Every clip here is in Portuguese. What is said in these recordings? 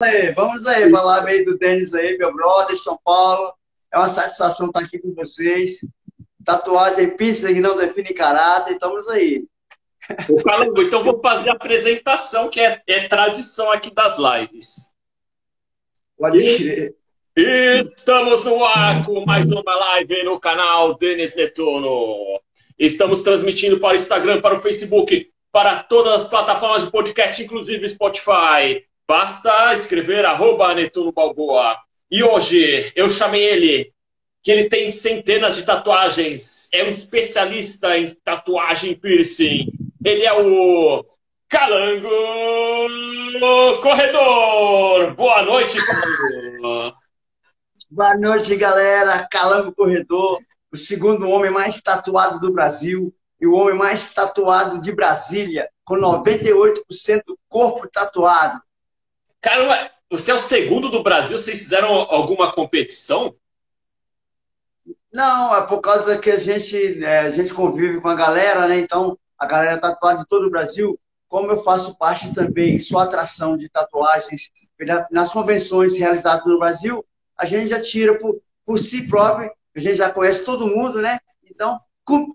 aí, vamos aí, falar meio do Denis aí, meu brother, São Paulo. É uma satisfação estar aqui com vocês. Tatuagem pizza que não define caráter, estamos aí. O Calango, então vou fazer a apresentação, que é, é tradição aqui das lives. Pode crer. Estamos no ar com mais uma live no canal Denis Netuno. Estamos transmitindo para o Instagram, para o Facebook, para todas as plataformas de podcast, inclusive Spotify. Basta escrever arroba Netuno Balboa. E hoje eu chamei ele, que ele tem centenas de tatuagens, é um especialista em tatuagem piercing. Ele é o Calango Corredor. Boa noite, Calango. Boa noite, galera. Calango Corredor, o segundo homem mais tatuado do Brasil e o homem mais tatuado de Brasília, com 98% do corpo tatuado. Caramba, você é o segundo do Brasil. Vocês fizeram alguma competição? Não, é por causa que a gente, é, a gente convive com a galera, né? Então, a galera tatuada de todo o Brasil, como eu faço parte também, sou atração de tatuagens nas convenções realizadas no Brasil, a gente já tira por, por si próprio, a gente já conhece todo mundo, né? Então,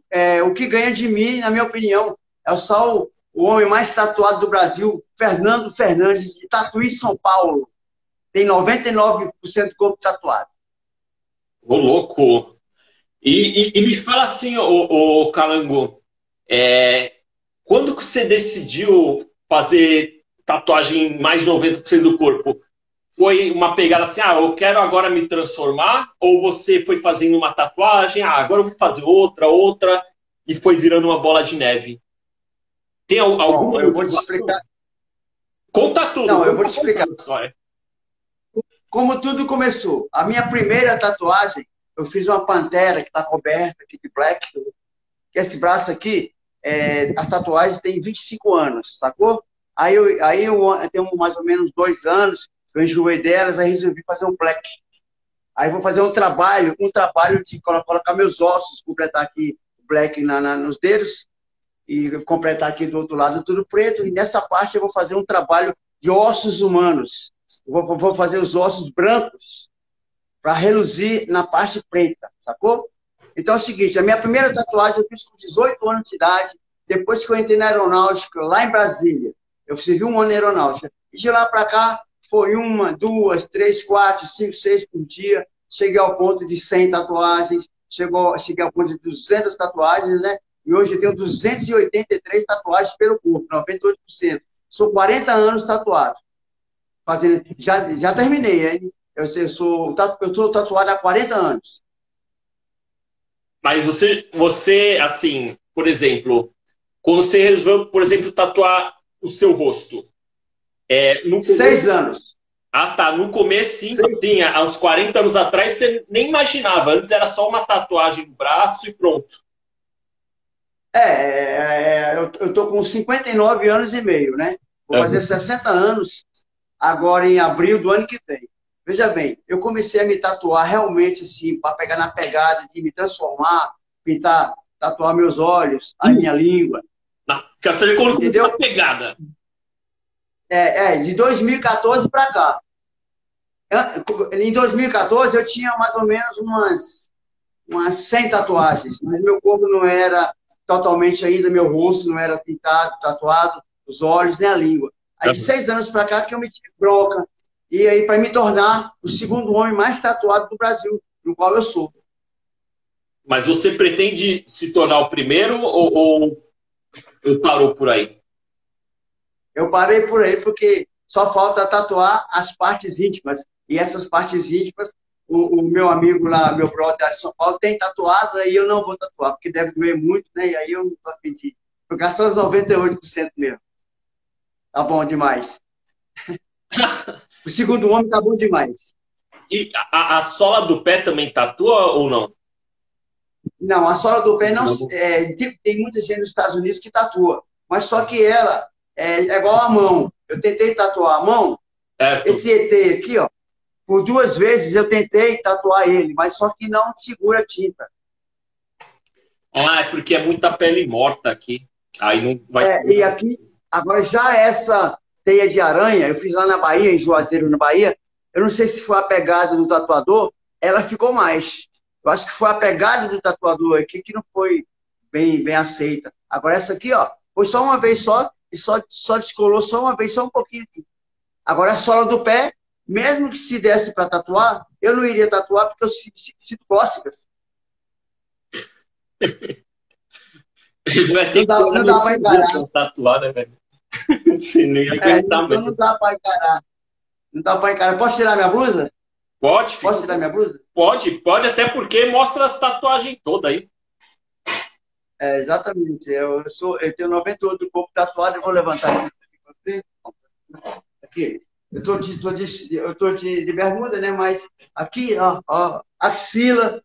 é, o que ganha de mim, na minha opinião, é só o, o homem mais tatuado do Brasil, Fernando Fernandes, de Tatuí, São Paulo. Tem 99% do corpo tatuado. Ô, louco! E, e, e me fala assim, ô, ô Calango, é, quando que você decidiu fazer tatuagem mais de 90% do corpo? Foi uma pegada assim, ah, eu quero agora me transformar? Ou você foi fazendo uma tatuagem, ah, agora eu vou fazer outra, outra, e foi virando uma bola de neve? Tem algum? Bom, eu vou te explicar. Conta tudo. Não, eu vou te explicar. Como tudo começou. A minha primeira tatuagem, eu fiz uma pantera que está coberta aqui de black. Que esse braço aqui, é, as tatuagens têm 25 anos, sacou? Aí eu, aí eu, eu tenho mais ou menos dois anos, eu enjoei delas, aí resolvi fazer um black. Aí vou fazer um trabalho, um trabalho de colocar meus ossos, completar aqui o black na, na, nos dedos, e completar aqui do outro lado tudo preto. E nessa parte eu vou fazer um trabalho de ossos humanos. Vou, vou fazer os ossos brancos para reluzir na parte preta, sacou? Então é o seguinte, a minha primeira tatuagem eu fiz com 18 anos de idade, depois que eu entrei na aeronáutica, lá em Brasília. Eu servi um ano na aeronáutica. E de lá para cá, foi uma, duas, três, quatro, cinco, seis por dia. Cheguei ao ponto de 100 tatuagens, chegou, cheguei ao ponto de 200 tatuagens, né? E hoje eu tenho 283 tatuagens pelo corpo, 98%. Sou 40 anos tatuado. Fazendo, já, já terminei, hein? Eu, eu, sou, eu sou tatuado há 40 anos. Mas você, você, assim, por exemplo, quando você resolveu, por exemplo, tatuar o seu rosto. É, no começo... Seis anos. Ah, tá. No começo, sim, tinha, há uns 40 anos atrás, você nem imaginava. Antes era só uma tatuagem no braço e pronto. É, é, é, eu, eu tô com 59 anos e meio, né? Vou fazer 60 anos agora em abril do ano que vem. Veja bem, eu comecei a me tatuar realmente assim, para pegar na pegada de me transformar, pintar, tatuar meus olhos, a minha língua. Não, quero saber quando Entendeu? a pegada. É, é, de 2014 para cá. Em 2014 eu tinha mais ou menos umas, umas 100 tatuagens, mas meu corpo não era totalmente ainda meu rosto não era pintado, tatuado, os olhos nem a língua. Aí de seis anos para cá que eu me tive bronca. E aí para me tornar o segundo homem mais tatuado do Brasil, no qual eu sou. Mas você pretende se tornar o primeiro ou, ou, ou parou por aí? Eu parei por aí porque só falta tatuar as partes íntimas. E essas partes íntimas o, o, meu amigo lá, meu brother de São Paulo, tem tatuado, aí eu não vou tatuar, porque deve doer muito, né? E aí eu não vou pedir. Vou gastar os 98% mesmo. Tá bom demais. o segundo homem tá bom demais. E a, a, sola do pé também tatua ou não? Não, a sola do pé não. É, tem, tem, muita gente nos Estados Unidos que tatua, mas só que ela é, é igual a mão. Eu tentei tatuar a mão, é, esse ET aqui, ó, por duas vezes eu tentei tatuar ele, mas só que não segura a tinta. Ah, é porque é muita pele morta aqui. Aí não vai. É, e aqui, agora já essa teia de aranha, eu fiz lá na Bahia, em Juazeiro, na Bahia. Eu não sei se foi a pegada do tatuador, ela ficou mais. Eu acho que foi a pegada do tatuador aqui que não foi bem, bem aceita. Agora essa aqui, ó, foi só uma vez só e só, só descolou só uma vez, só um pouquinho aqui. Agora a sola do pé, mesmo que se desse para tatuar, eu não iria tatuar porque eu sinto cócegas. Vai ter não dá, não dá para encarar. Tatuar, né, velho? Sim, nem é, então não dá para encarar. Não dá para encarar. Posso tirar minha blusa? Pode. Posso tirar minha blusa? Pode, pode, até porque mostra as tatuagens todas aí. É, exatamente. Eu, sou, eu tenho 98 do corpo tatuado, eu vou levantar aqui. Aqui. Eu tô de, tô de, eu tô de, de bermuda, né? Mas aqui, ó, ó, axila.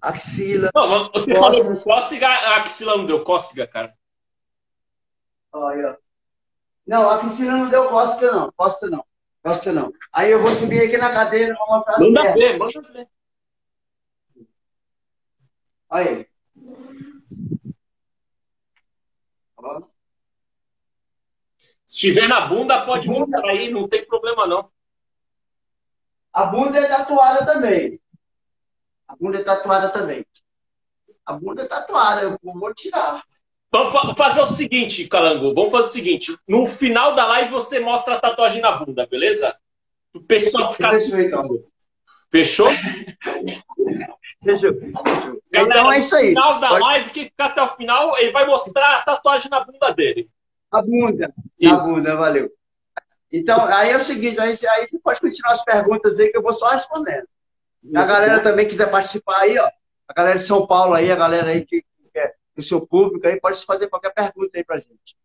Axila. Não, você cócega. falou cócega, a axila não deu cócega, cara. Olha. Não, a axila não deu cócega, não. Cócega não. Cócega não. Aí eu vou subir aqui na cadeira vou mostrar as Manda ver, manda ver. Olha aí. Se tiver na bunda, pode bunda aí, não tem problema não. A bunda é tatuada também. A bunda é tatuada também. A bunda é tatuada, eu vou tirar. Vamos fazer o seguinte, Calango. Vamos fazer o seguinte. No final da live você mostra a tatuagem na bunda, beleza? O pessoal ficar. Fechou, então. Fechou? Fechou. Fechou. Galera, então é isso aí. No final da Pode... live, quem ficar até o final, ele vai mostrar a tatuagem na bunda dele. A bunda. Na bunda, valeu. Então, aí é o seguinte, aí, aí você pode continuar as perguntas aí que eu vou só respondendo. A galera também quiser participar aí, ó. A galera de São Paulo aí, a galera aí que quer o seu público aí, pode fazer qualquer pergunta aí pra gente.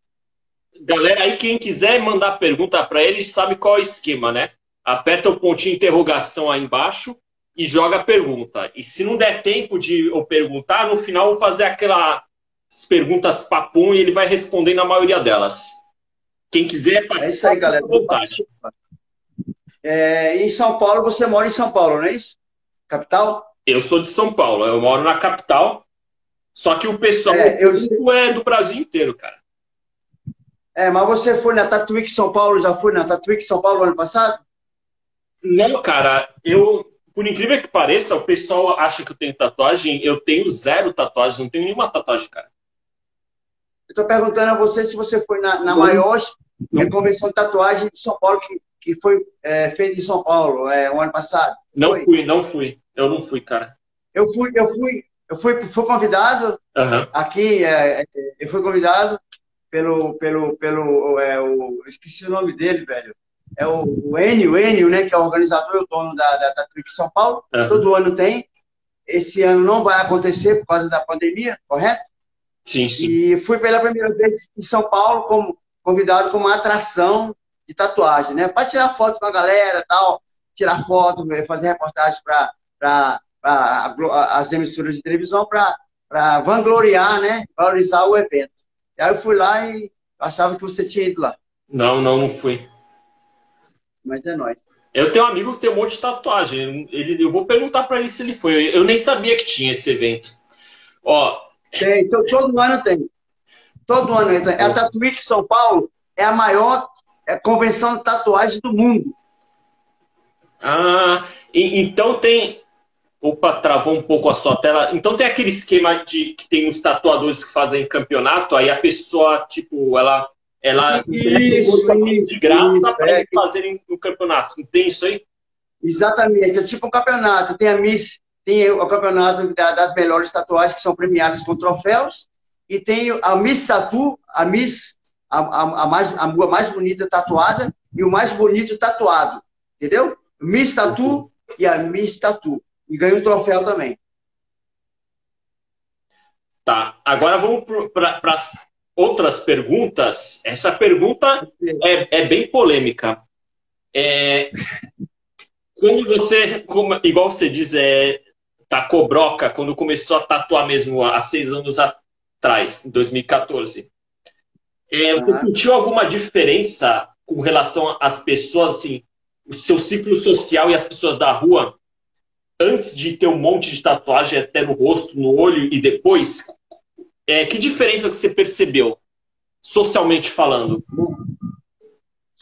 Galera aí, quem quiser mandar pergunta para eles, sabe qual é o esquema, né? Aperta o pontinho de interrogação aí embaixo e joga a pergunta. E se não der tempo de eu perguntar, no final eu vou fazer aquelas perguntas papum e ele vai responder na maioria delas. Quem quiser participar, é isso aí, galera. É, em São Paulo, você mora em São Paulo, não é isso? Capital? Eu sou de São Paulo, eu moro na capital. Só que o pessoal é, eu... é do Brasil inteiro, cara. É, mas você foi na Tatuíque São Paulo, já foi na Tatuíque São Paulo ano passado? Não, cara, eu, por incrível que pareça, o pessoal acha que eu tenho tatuagem, eu tenho zero tatuagem, não tenho nenhuma tatuagem, cara. Tô perguntando a você se você foi na, na maior não. convenção de tatuagem de São Paulo, que, que foi é, feita em São Paulo, é, o ano passado. Não foi? fui, não fui. Eu não fui, cara. Eu fui, eu fui, eu fui, fui convidado uhum. aqui, é, é, eu fui convidado pelo, pelo, pelo, é, o, esqueci o nome dele, velho é o, o Enio, o Enio, né, que é o organizador e o dono da, da, da São Paulo. Uhum. Todo ano tem. Esse ano não vai acontecer por causa da pandemia, correto? Sim, sim. E fui pela primeira vez em São Paulo como convidado como atração de tatuagem, né? Para tirar fotos com a galera tal, tirar foto, fazer reportagem para as emissoras de televisão para vangloriar, né? Valorizar o evento. E aí eu fui lá e achava que você tinha ido lá. Não, não, não fui mas é nóis. Eu tenho um amigo que tem um monte de tatuagem. Ele, eu vou perguntar para ele se ele foi. Eu nem sabia que tinha esse evento. Ó. Tem, todo ano tem. Todo ano tem. A Tatuíque São Paulo é a maior é, convenção de tatuagem do mundo. Ah, e, então tem. Opa, travou um pouco a sua tela. Então tem aquele esquema de que tem os tatuadores que fazem campeonato, aí a pessoa, tipo, ela ela isso, isso, de graça para é, fazerem no campeonato. Não tem isso aí? Exatamente, é tipo um campeonato. Tem a Miss, tem o campeonato das melhores tatuagens que são premiadas com troféus, e tem a Miss Tatu, a Miss, a, a, a mais, a mais bonita tatuada e o mais bonito tatuado. Entendeu? Miss Tatu e a Miss Tatu. E ganha um troféu também. Tá, agora vamos para outras perguntas, essa pergunta é, é bem polêmica. É, quando você, como, igual você diz, é, tacou broca, quando começou a tatuar mesmo há seis anos atrás, em 2014, é, você ah. sentiu alguma diferença com relação às pessoas, assim, o seu ciclo social e as pessoas da rua, antes de ter um monte de tatuagem até no rosto, no olho e depois? É, que diferença que você percebeu, socialmente falando?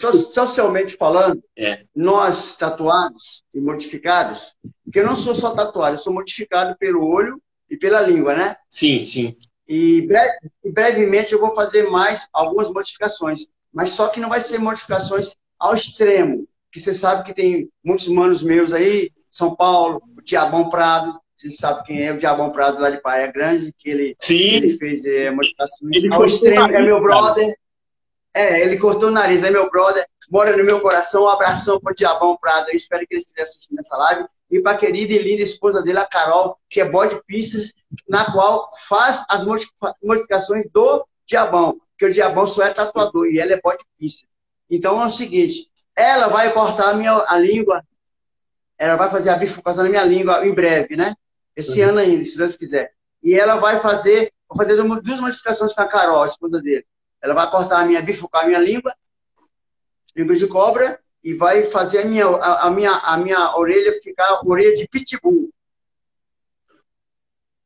Socialmente falando, é. nós tatuados e mortificados, porque eu não sou só tatuado, eu sou mortificado pelo olho e pela língua, né? Sim, sim. E breve, brevemente eu vou fazer mais algumas modificações, mas só que não vai ser modificações ao extremo, que você sabe que tem muitos manos meus aí, São Paulo, o Tiabão Prado, você sabe quem é o Diabão Prado lá de Praia Grande, que ele, Sim. ele fez é, modificações ele ao extremo, é meu brother. É, ele cortou o nariz, é meu brother, mora no meu coração. Um abração para o Diabão Prado. Eu espero que ele esteja assistindo essa live. E para a querida e linda esposa dele, a Carol, que é bode pistas, na qual faz as modificações do Diabão. Porque o Diabão só é tatuador e ela é bode pistas. Então é o seguinte: ela vai cortar a minha a língua, ela vai fazer a bifurcação na minha língua em breve, né? Esse uhum. ano ainda, se Deus quiser. E ela vai fazer, vou fazer duas modificações com a Carol, a esposa dele. Ela vai cortar a minha, bifurcar a minha língua, língua de cobra, e vai fazer a minha, a, a minha, a minha orelha ficar orelha de pitbull.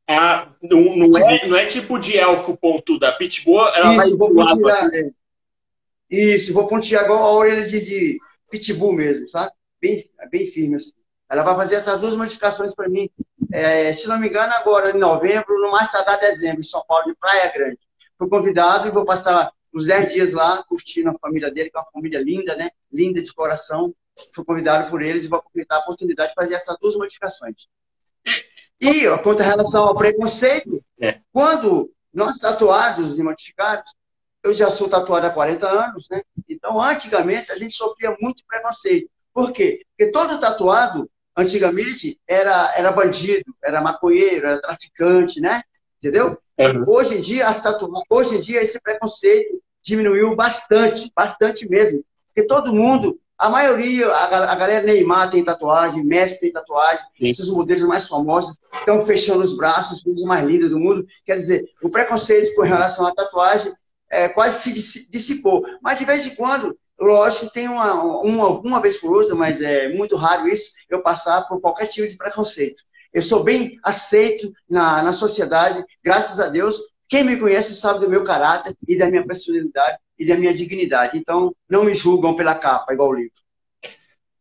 Ah, não, não, é, não é tipo de elfo pontuda. Pitbull, ela Isso, vai vou pontilhar, é. Isso, vou pontilhar igual a orelha de, de pitbull mesmo, sabe? Bem, bem firme assim. Ela vai fazer essas duas modificações para mim. É, se não me engano, agora em novembro, no mais tardar dezembro, em São Paulo, de Praia Grande. Fui convidado e vou passar uns 10 dias lá, curtindo a família dele, que é uma família linda, né? Linda de coração. Fui convidado por eles e vou aproveitar a oportunidade de fazer essas duas modificações. E quanto a relação ao preconceito, é. quando nós tatuados e modificados, eu já sou tatuado há 40 anos, né? Então, antigamente, a gente sofria muito preconceito. Por quê? Porque todo tatuado, antigamente, era, era bandido, era maconheiro, era traficante, né? Entendeu? Uhum. Hoje em dia, as tatu... hoje em dia, esse preconceito diminuiu bastante, bastante mesmo. Porque todo mundo, a maioria, a, a galera Neymar tem tatuagem, Messi tem tatuagem, Sim. esses modelos mais famosos estão fechando os braços, os mais lindos do mundo. Quer dizer, o preconceito com relação à tatuagem é, quase se dissipou. Mas de vez em quando Lógico que tem uma, uma, uma vez por outra, mas é muito raro isso, eu passar por qualquer tipo de preconceito. Eu sou bem aceito na, na sociedade, graças a Deus. Quem me conhece sabe do meu caráter e da minha personalidade e da minha dignidade. Então, não me julgam pela capa, igual o livro.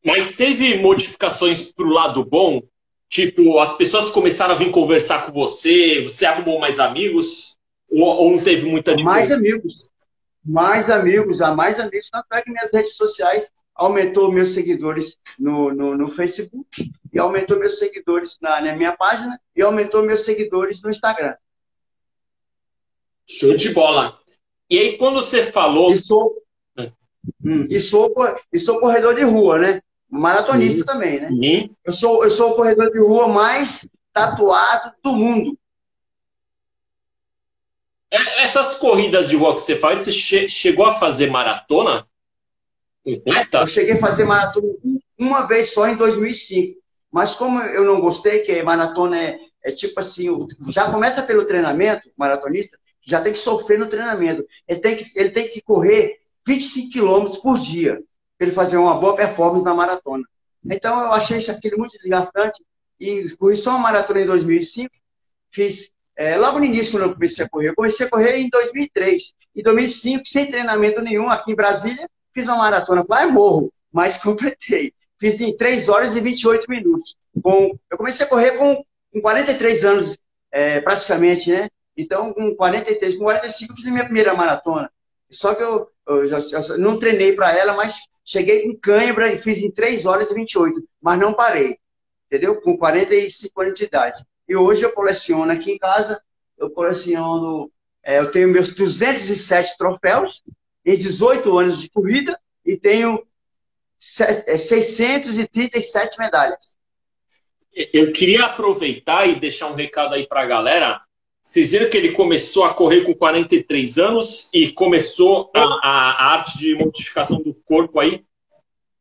Mas teve modificações para o lado bom? Tipo, as pessoas começaram a vir conversar com você, você arrumou mais amigos? Ou, ou não teve muita Mais amigos mais amigos, a mais amigos, tanto é que minhas redes sociais aumentou meus seguidores no, no, no Facebook e aumentou meus seguidores na, na, minha página e aumentou meus seguidores no Instagram. Show de bola. E aí, quando você falou. E sou, hum, e sou, e sou corredor de rua, né? Maratonista hum. também, né? Hum. Eu, sou, eu sou o corredor de rua mais tatuado do mundo. É, essas corridas de rua que você faz, você che chegou a fazer maratona? Completa? Eu cheguei a fazer maratona uma vez só em 2005. Mas como eu não gostei, que maratona é, é tipo assim, já começa pelo treinamento, maratonista, já tem que sofrer no treinamento. Ele tem que, ele tem que correr 25 quilômetros por dia para ele fazer uma boa performance na maratona. Então eu achei isso aquilo muito desgastante e corri só uma maratona em 2005, fiz é, logo no início, quando eu comecei a correr, eu comecei a correr em 2003. Em 2005, sem treinamento nenhum, aqui em Brasília, fiz uma maratona. Lá morro, mas completei. Fiz em 3 horas e 28 minutos. Com, eu comecei a correr com, com 43 anos, é, praticamente, né? Então, com 43, com 45, eu fiz minha primeira maratona. Só que eu, eu, eu, eu não treinei para ela, mas cheguei com cãibra e fiz em 3 horas e 28, mas não parei. Entendeu? Com 45 anos de idade. E hoje eu coleciono aqui em casa, eu coleciono, é, eu tenho meus 207 troféus em 18 anos de corrida e tenho 637 é, medalhas. Eu queria aproveitar e deixar um recado aí para a galera. Vocês viram que ele começou a correr com 43 anos e começou a, a, arte de modificação do corpo aí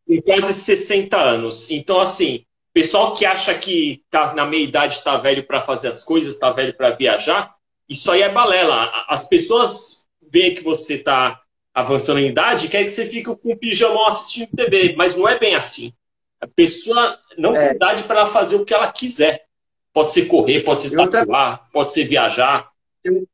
com quase 60 anos. Então, assim, Pessoal que acha que tá na meia idade está velho para fazer as coisas, está velho para viajar, isso aí é balela. As pessoas veem que você está avançando em idade querem que você fique com o pijamão assistindo TV, mas não é bem assim. A pessoa não é. tem idade para fazer o que ela quiser. Pode ser correr, pode ser tatuar, pode ser viajar. Tem,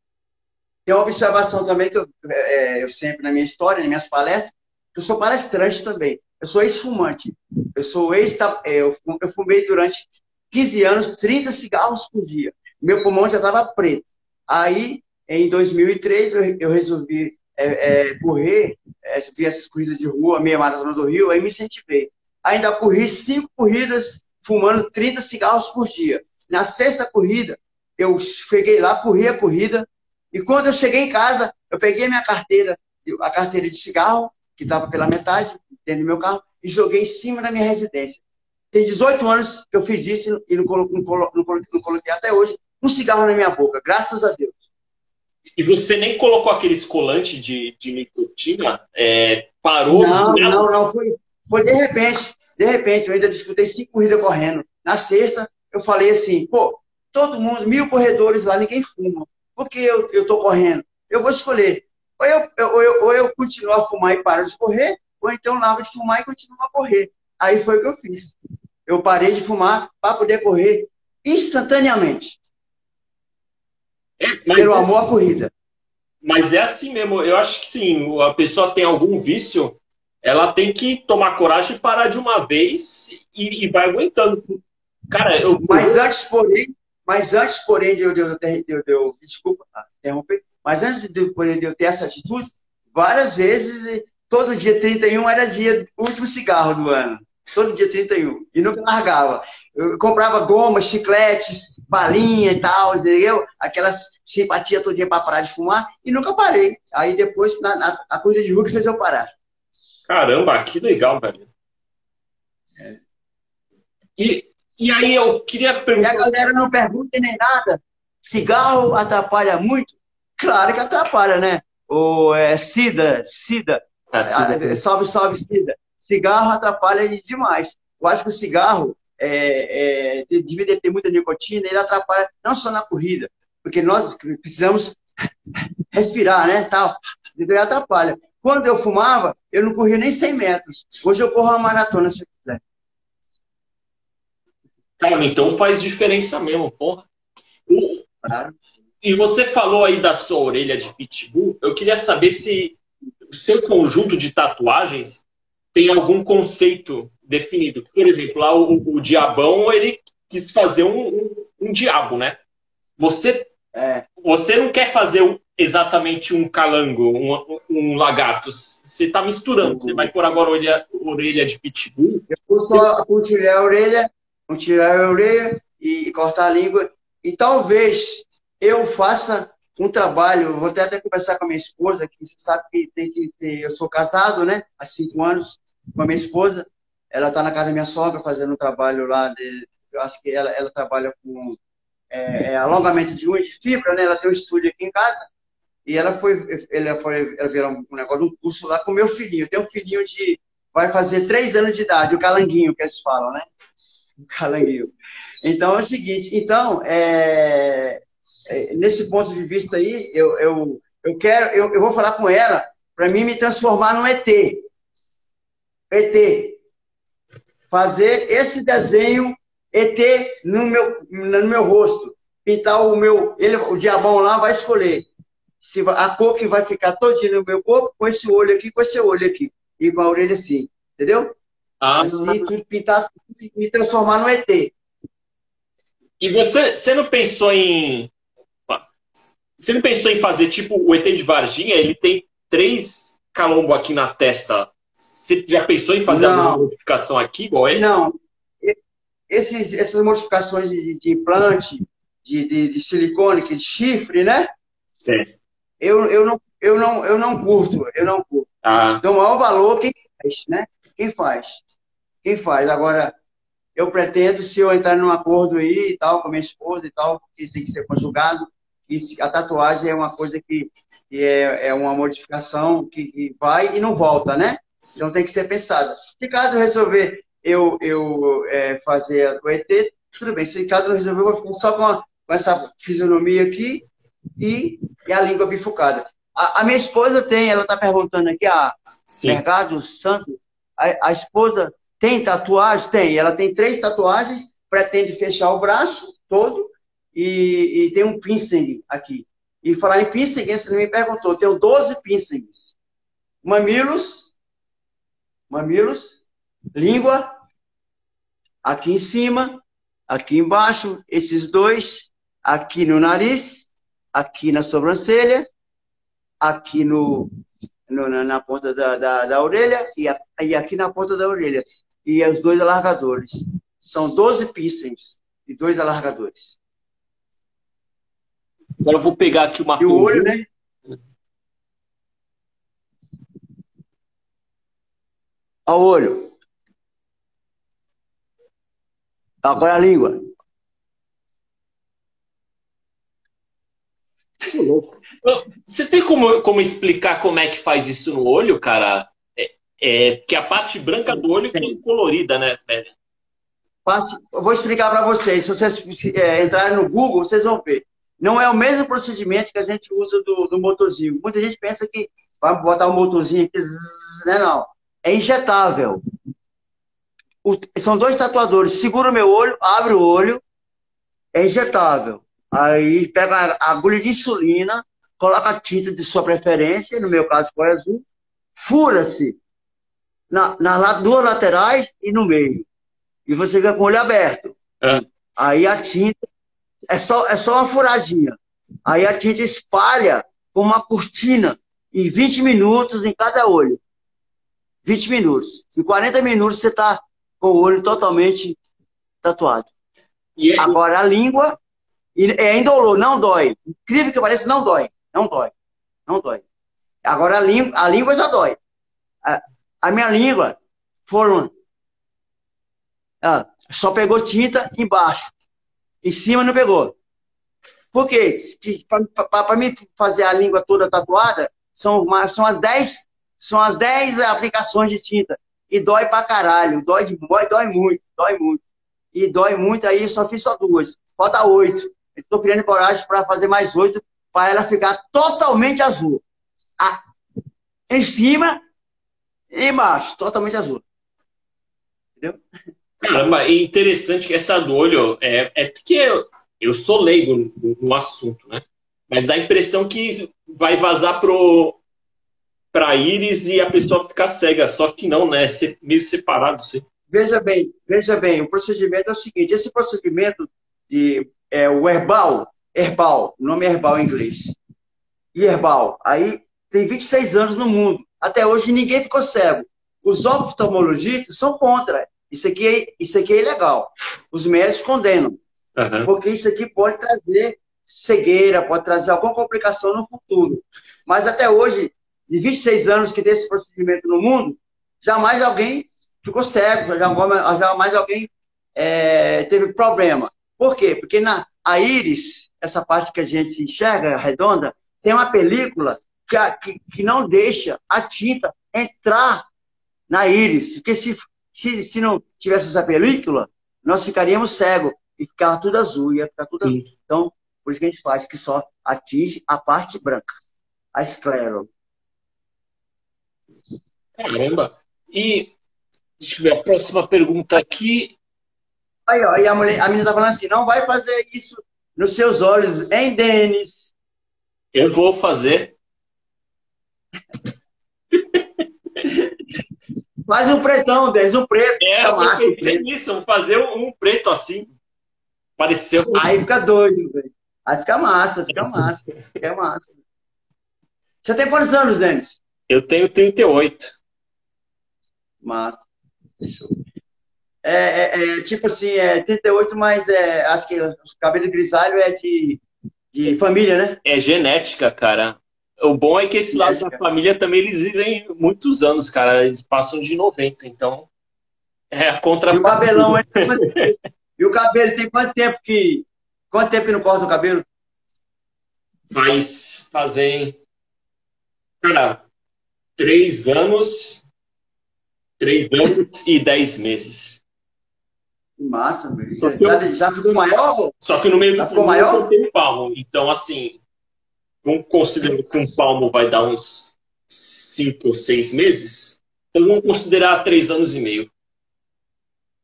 uma observação também que eu, é, eu sempre na minha história, nas minhas palestras, Eu sou palestrante também. Eu sou ex-fumante. Eu sou ex é, eu fumei durante 15 anos 30 cigarros por dia. Meu pulmão já estava preto. Aí, em 2003, eu, eu resolvi é, é, correr, é, vi essas corridas de rua, meia maratona do Rio, aí me incentivei. Ainda corri cinco corridas fumando 30 cigarros por dia. Na sexta corrida, eu cheguei lá, corri a corrida, e quando eu cheguei em casa, eu peguei minha carteira, a carteira de cigarro, que estava pela metade, dentro do meu carro, e joguei em cima da minha residência. Tem 18 anos que eu fiz isso e não não não coloquei até hoje um cigarro na minha boca, graças a Deus. E você nem colocou aquele escolante de, de nicotina? É, parou? Não, não, não. Foi, foi de repente. De repente, eu ainda disputei cinco corridas correndo. Na sexta, eu falei assim, pô, todo mundo, mil corredores lá, ninguém fuma. Por que eu, eu tô correndo? Eu vou escolher. Ou eu, ou, eu, ou eu continuo a fumar e paro de correr, ou então largo de fumar e continuo a correr. Aí foi o que eu fiz. Eu parei de fumar para poder correr instantaneamente. É, pelo amor à corrida. Mas é assim mesmo. Eu acho que sim. A pessoa tem algum vício, ela tem que tomar coragem e parar de uma vez e, e vai aguentando. Cara, eu. Mas antes, porém, mas antes, porém, de eu, de eu, de eu, de eu desculpa tá, interromper, mas antes de, de eu ter essa atitude, várias vezes, todo dia 31 era dia último cigarro do ano todo dia 31. E nunca largava. Eu comprava goma, chicletes, balinha e tal, entendeu? Aquelas simpatia todo dia para parar de fumar e nunca parei. Aí depois, na, na, a coisa de Hulk fez eu parar. Caramba, que legal, velho. É. E, e aí eu queria perguntar. E a galera não pergunta nem nada. Cigarro atrapalha muito? Claro que atrapalha, né? O é, Cida, Cida. É, Cida. Salve, salve, Cida cigarro atrapalha demais. Eu acho que o cigarro é, é, ter muita nicotina, ele atrapalha não só na corrida, porque nós precisamos respirar, né? Tal, ele atrapalha. Quando eu fumava, eu não corria nem 100 metros. Hoje eu corro uma maratona se eu quiser. Cara, então faz diferença mesmo, porra. O... Claro. E você falou aí da sua orelha de pitbull. Eu queria saber se o seu conjunto de tatuagens tem algum conceito definido. Por exemplo, lá o, o diabão, ele quis fazer um, um, um diabo, né? Você, é. você não quer fazer exatamente um calango, um, um lagarto. Você está misturando. Você vai pôr agora orelha, orelha de pitbull. Eu vou só tirar a orelha, tirar a orelha e cortar a língua. E talvez eu faça um trabalho, vou até, até conversar com a minha esposa, que você sabe que tem que ter, eu sou casado, né, há cinco anos, com a minha esposa, ela está na casa da minha sogra fazendo um trabalho lá, de, eu acho que ela, ela trabalha com é, é, alongamento de unha de fibra, né, ela tem um estúdio aqui em casa, e ela foi, ela foi, ela virou um negócio, um curso lá com meu filhinho, tem um filhinho de, vai fazer três anos de idade, o calanguinho que eles falam, né, o calanguinho. Então é o seguinte, então, é, nesse ponto de vista aí, eu, eu, eu quero, eu, eu vou falar com ela para mim me transformar num ET. ET. Fazer esse desenho ET no meu, no meu rosto. Pintar o meu. Ele, o diabão lá vai escolher se a cor que vai ficar todinha no meu corpo, com esse olho aqui, com esse olho aqui. E com a orelha assim. Entendeu? Ah, assim, tudo pintar, me transformar no ET. E você, você não pensou em você não pensou em fazer tipo o ET de Varginha? Ele tem três calombo aqui na testa. Você já pensou em fazer não. alguma modificação aqui igual ele? Não. Esses, essas modificações de, de implante, de, de, de, silicone, de chifre, né? Sim. Eu, eu, não, eu, não, eu não curto, eu não curto. Ah. Dou maior valor quem faz, né? Quem faz. Quem faz. Agora, eu pretendo, se eu entrar num acordo aí e tal, com minha esposa e tal, que tem que ser conjugado, e a tatuagem é uma coisa que, que é, é, uma modificação que, que, vai e não volta, né? Então tem que ser pensada. Se caso eu resolver eu, eu é, fazer o ET, tudo bem. Se caso eu resolver, eu vou ficar só com, a, com essa fisionomia aqui e, e a língua bifurcada. A, a, minha esposa tem, ela está perguntando aqui, a Sim. Mercado Santos, a, a esposa tem tatuagem? Tem. Ela tem três tatuagens, pretende fechar o braço todo e, e tem um piercing aqui. E falar em piercing, você me perguntou, tenho 12 piercings. Mamilos, mamilos, língua, aqui em cima, aqui embaixo, esses dois, aqui no nariz, aqui na sobrancelha, aqui no, no na, na, ponta da, da, da orelha e, a, e, aqui na ponta da orelha. E os dois alargadores. São 12 piercings e dois alargadores. Agora eu vou pegar aqui uma E o olho, né? Ao olho. Agora a língua. Você tem como, como explicar como é que faz isso no olho, cara? É, é que a parte branca do olho é colorida, né? Eu vou explicar para vocês. Se vocês é, entrarem no Google, vocês vão ver. Não é o mesmo procedimento que a gente usa do, do motorzinho. Muita gente pensa que vai botar um motorzinho aqui, né? Não. É injetável. O, são dois tatuadores. Segura o meu olho, abre o olho, é injetável. Aí pega a agulha de insulina, coloca a tinta de sua preferência, no meu caso foi azul, fura-se na, nas duas laterais e no meio. E você fica com o olho aberto. É. Aí a tinta é só, é só uma furadinha. Aí a tinta espalha como uma cortina em 20 minutos em cada olho. 20 minutos. Em 40 minutos você está com o olho totalmente tatuado. E Agora a língua é indolor, não dói. Incrível que pareça, não dói. Não dói. Não dói. Agora a língua, a língua já dói. A, a minha língua foram. Ah, só pegou tinta embaixo. Em cima não pegou. Por quê? Para mim fazer a língua toda tatuada, são, são as 10 são as 10 aplicações de tinta. E dói pra caralho. Dói, dói, dói muito, dói muito. E dói muito, aí só fiz só duas. Falta oito. Estou criando coragem para fazer mais oito, para ela ficar totalmente azul. Em cima e embaixo, totalmente azul. Entendeu? Caramba, é interessante que essa do olho é, é porque eu, eu sou leigo no, no, assunto, né? Mas dá a impressão que vai vazar pro para íris e a pessoa ficar cega, só que não, né? É meio separado isso Veja bem, veja bem, o procedimento é o seguinte, esse procedimento de é, o herbal, herbal, o nome é herbal em inglês. E herbal, aí tem 26 anos no mundo. Até hoje ninguém ficou cego. Os oftalmologistas são contra. Isso aqui é, isso aqui é ilegal. Os médicos condenam. Uhum. Porque isso aqui pode trazer cegueira, pode trazer alguma complicação no futuro. Mas até hoje, de 26 anos que tem esse procedimento no mundo, jamais alguém ficou cego, jamais alguém é, teve problema. Por quê? Porque na a íris, essa parte que a gente enxerga redonda, tem uma película que, que, que não deixa a tinta entrar na íris. Porque se se, se não tivesse essa película, nós ficaríamos cegos e ficava tudo azul, ia ficar tudo Sim. azul. Então, por isso que a gente faz que só atinge a parte branca, a esclero. Caramba! E deixa eu ver a próxima pergunta aqui. Aí, ó, e a, mulher, a menina tá falando assim: não vai fazer isso nos seus olhos, hein, Denis? Eu vou fazer. Faz um pretão, Denis, um preto. É, eu massa, preto. isso, vou fazer um preto assim. Pareceu. Aí fica doido, velho. Aí fica massa, fica massa. Fica massa. Você tem quantos anos, Denis? Eu tenho 38. Massa. Fechou. É, é, é, tipo assim, é 38, mas é, acho que o cabelo grisalho é de, de família, né? É genética, cara. O bom é que esse lado da família também eles vivem muitos anos, cara. Eles passam de 90, então. É a contra. E o cabelão é. e o cabelo tem quanto tempo que. Quanto tempo que não corta o cabelo? Faz. Fazem. Cara, três anos. Três anos e dez meses. Que massa, velho. Já, já, ficou maior? Só que no meio do ficou maior? tem palmo. Então, assim, vamos considerar que um palmo vai dar uns cinco ou seis meses, então vamos considerar três anos e meio.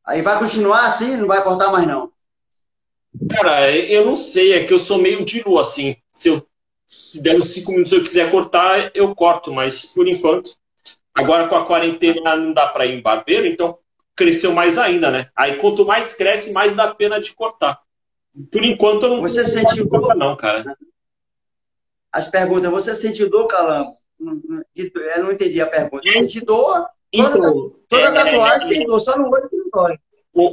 Aí vai continuar assim? Não vai cortar mais não? Cara, eu não sei, é que eu sou meio diru assim. Se eu se der uns cinco minutos eu quiser cortar, eu corto, mas por enquanto Agora com a quarentena não dá para ir em barbeiro, então cresceu mais ainda, né? Aí quanto mais cresce, mais dá pena de cortar. Por enquanto eu não Você sentiu dor, não, cara. As perguntas, você sentiu dor, Calango? Eu não entendi a pergunta. Sente dor? Toda, então, toda é, tatuagem é, tem dor, só no olho que não dói.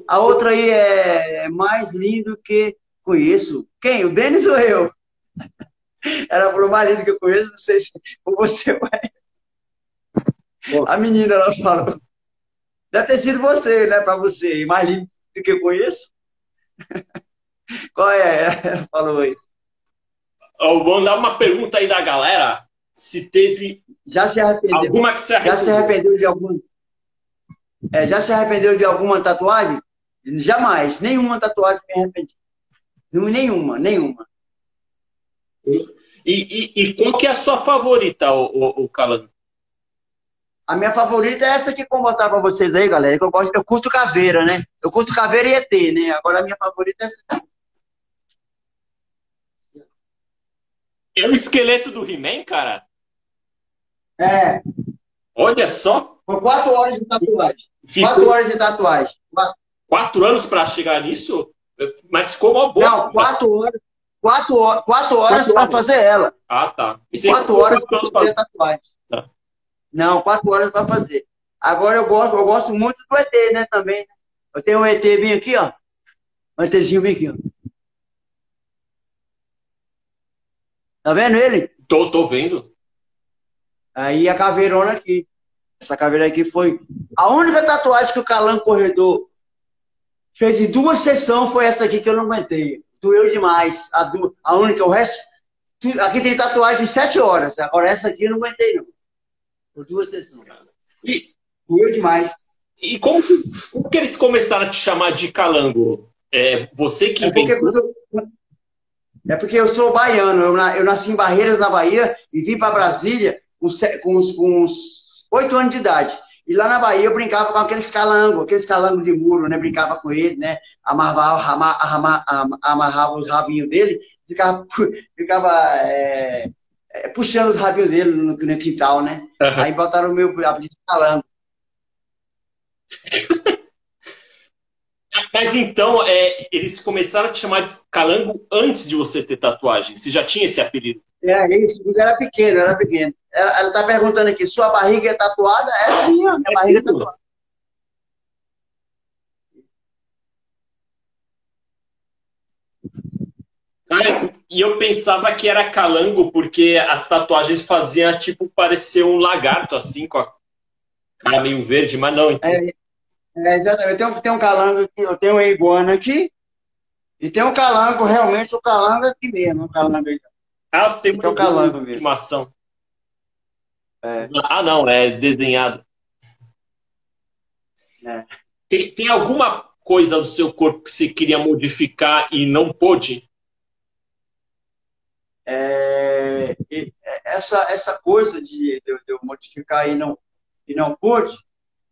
A outra aí é mais lindo que conheço. Quem? O Denis ou eu? Ela falou mais lindo que eu conheço, não sei se você vai. A menina, ela falou. Deve ter sido você, né? Pra você. Mais lindo do que eu conheço. Qual é? Ela falou aí. Eu vou mandar uma pergunta aí da galera. Se teve. Já se arrependeu. Alguma que se arrependeu. Já se arrependeu de alguma. É, já se arrependeu de alguma tatuagem? Jamais. Nenhuma tatuagem me arrependi. Nenhuma, nenhuma. E, e, e qual que é a sua favorita, o, o, Calano? A minha favorita é essa que eu vou mostrar pra vocês aí, galera. Que eu, gosto, eu curto caveira, né? Eu curto caveira e ET, né? Agora a minha favorita é essa. É o esqueleto do He-Man, cara? É. Olha só. Foi quatro horas de tatuagem. Ficou... Quatro horas de tatuagem. Quatro, quatro anos para chegar nisso? Mas ficou uma boa. Não, quatro horas. Quatro, horas, quatro horas para fazer ela. Ah, tá. E quatro horas para fazer a tatuagem. Tá. Não, quatro horas para fazer. Agora eu gosto, eu gosto muito do ET, né, também. Eu tenho um ET bem aqui, ó. Um ETzinho bem aqui, ó. Tá vendo ele? Tô, tô vendo. Aí a caveirona aqui. Essa caveira aqui foi a única tatuagem que o Calango Corredor fez em duas sessões foi essa aqui que eu não aguentei. Doeu demais. A, du... a única, o resto. Aqui tem tatuagem de sete horas. Agora essa aqui eu não aguentei, não. Por duas sessões. E doeu demais. E como que, como que eles começaram a te chamar de calango? É você que é porque, quando, é porque eu sou baiano. Eu, eu nasci em Barreiras, na Bahia, e vim para Brasília com, uns oito anos de idade. E lá na Bahia eu brincava com aqueles calangos, aqueles calangos de muro, né? Brincava com ele, né? Amarrava, amarrava, amarrava os rabinhos dele, ficava, ficava é, é, puxando os rabinhos dele no, no quintal, né? Uhum. Aí botaram o meu apelido de calango. Mas então, é, eles começaram a te chamar de calango antes de você ter tatuagem. Você já tinha esse apelido? É, isso, quando era pequeno, era pequeno. Ela, está perguntando aqui, sua barriga é tatuada? É sim, a minha é barriga é tatuada. e eu pensava que era calango, porque as tatuagens faziam, tipo, parecer um lagarto, assim, com a cara meio verde, mas não. Então... É, é, exatamente. Eu tenho, tenho um calango aqui, eu tenho uma iguana aqui, e tem um calango, realmente, o calango aqui mesmo, o calango aí. Ah, você tem um calango mesmo. É. Ah, não, é desenhado. É. Tem, tem alguma coisa do seu corpo que você queria modificar e não pôde? É, essa, essa coisa de, de, de eu modificar e não, e não pude,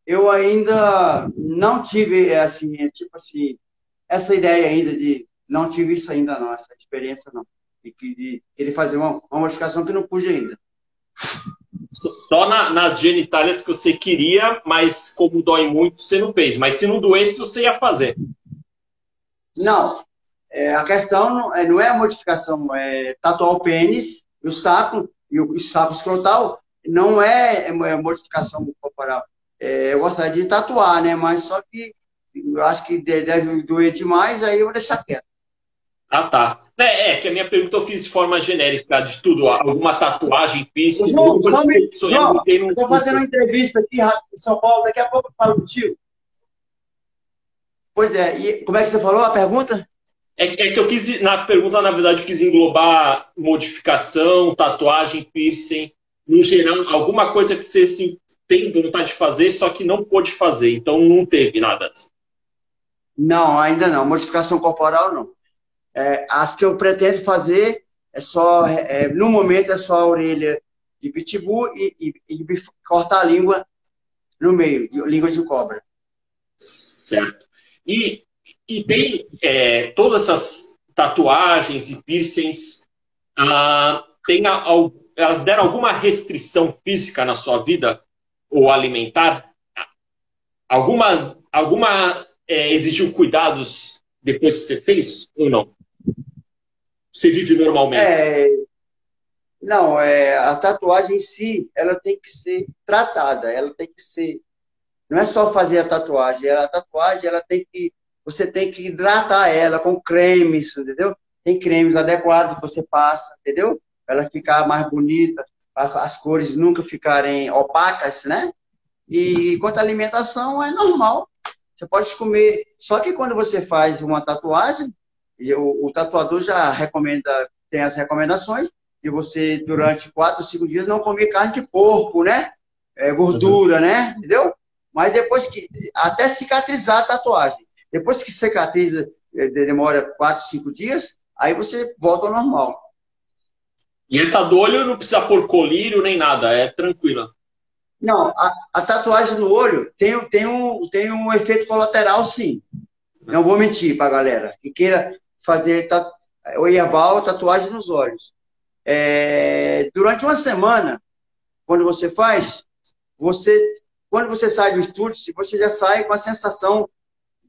eu ainda não tive, assim, tipo assim, essa ideia ainda de, não tive isso ainda não, essa experiência não e que de ele fazer uma, uma modificação que não pude ainda. Só na, nas genitálias que você queria, mas como dói muito, você não fez. Mas se não doesse, você ia fazer. Não. É, a questão não é, não é a modificação, é tatuar o pênis o saco, e o, o saco escrotal, não é, é modificação corporal. É, eu gostaria de tatuar, né? Mas só que eu acho que deve doer demais, aí eu vou deixar quieto. Ah, tá. É, é, que a minha pergunta eu fiz de forma genérica de tudo. Alguma tatuagem, piercing... João, só me... estou fazendo uma entrevista aqui em São Paulo, daqui a pouco eu falo contigo. Pois é, e como é que você falou a pergunta? É, é que eu quis, na pergunta, na verdade, eu quis englobar modificação, tatuagem, piercing, no geral, alguma coisa que você assim, tem vontade de fazer, só que não pôde fazer, então não teve nada. Não, ainda não. Modificação corporal, não. É, as que eu pretendo fazer é só, é, no momento, é só a orelha de pitbull e, e, e cortar a língua no meio, de, língua de cobra. Certo. E, e tem é, todas essas tatuagens e piercings, ah, tem a, a, elas deram alguma restrição física na sua vida? Ou alimentar, algumas, alguma é, exigiu cuidados depois que você fez ou não? Você vive normalmente? É, não, é, a tatuagem em si, ela tem que ser tratada, ela tem que ser. Não é só fazer a tatuagem, a tatuagem ela tem que. Você tem que hidratar ela com cremes, entendeu? Tem cremes adequados que você passa, entendeu? Ela ficar mais bonita, as cores nunca ficarem opacas, né? E quanto à alimentação, é normal. Você pode comer. Só que quando você faz uma tatuagem, o, o tatuador já recomenda, tem as recomendações, de você, durante quatro, cinco dias, não comer carne de porco, né? É, gordura, uhum. né? Entendeu? Mas depois que. Até cicatrizar a tatuagem. Depois que cicatriza, é, demora quatro, cinco dias, aí você volta ao normal. E essa do olho não precisa pôr colírio nem nada, é tranquila. Não, a, a, tatuagem no olho tem, tem, um, tem um efeito colateral, sim. Não vou mentir para a galera que queira fazer tatu... o herbal, tatuagem nos olhos. É, durante uma semana, quando você faz, você, quando você sai do estúdio, você já sai com a sensação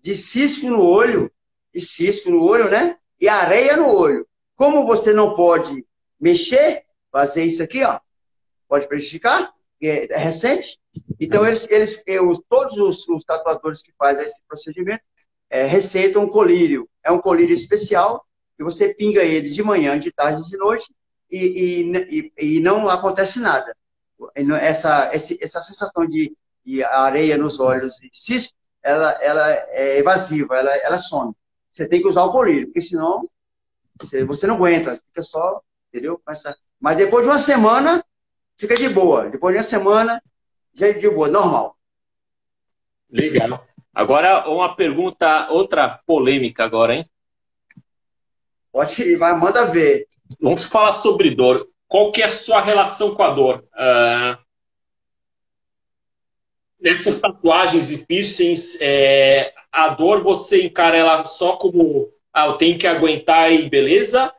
de cisco no olho, e cisco no olho, né? E areia no olho. Como você não pode mexer, fazer isso aqui, ó, pode prejudicar, é, recente. Então, eles, eles eu, todos os, os, tatuadores que fazem esse procedimento é, receitam um colírio. É um colírio especial, que você pinga ele de manhã, de tarde, de noite, e, e, e não acontece nada. Essa, essa sensação de, de areia nos olhos e cisco, ela, ela é evasiva, ela, ela some. Você tem que usar o colírio, porque senão você não aguenta, fica só, entendeu? Mas depois de uma semana, fica de boa. Depois de uma semana, já é de boa, normal. Legal. Agora, uma pergunta, outra polêmica agora, hein? Pode ir, vai, manda ver. Vamos falar sobre dor. Qual que é a sua relação com a dor? Uh, nessas tatuagens e piercings, é, a dor você encara ela só como ah, eu tenho que aguentar e beleza?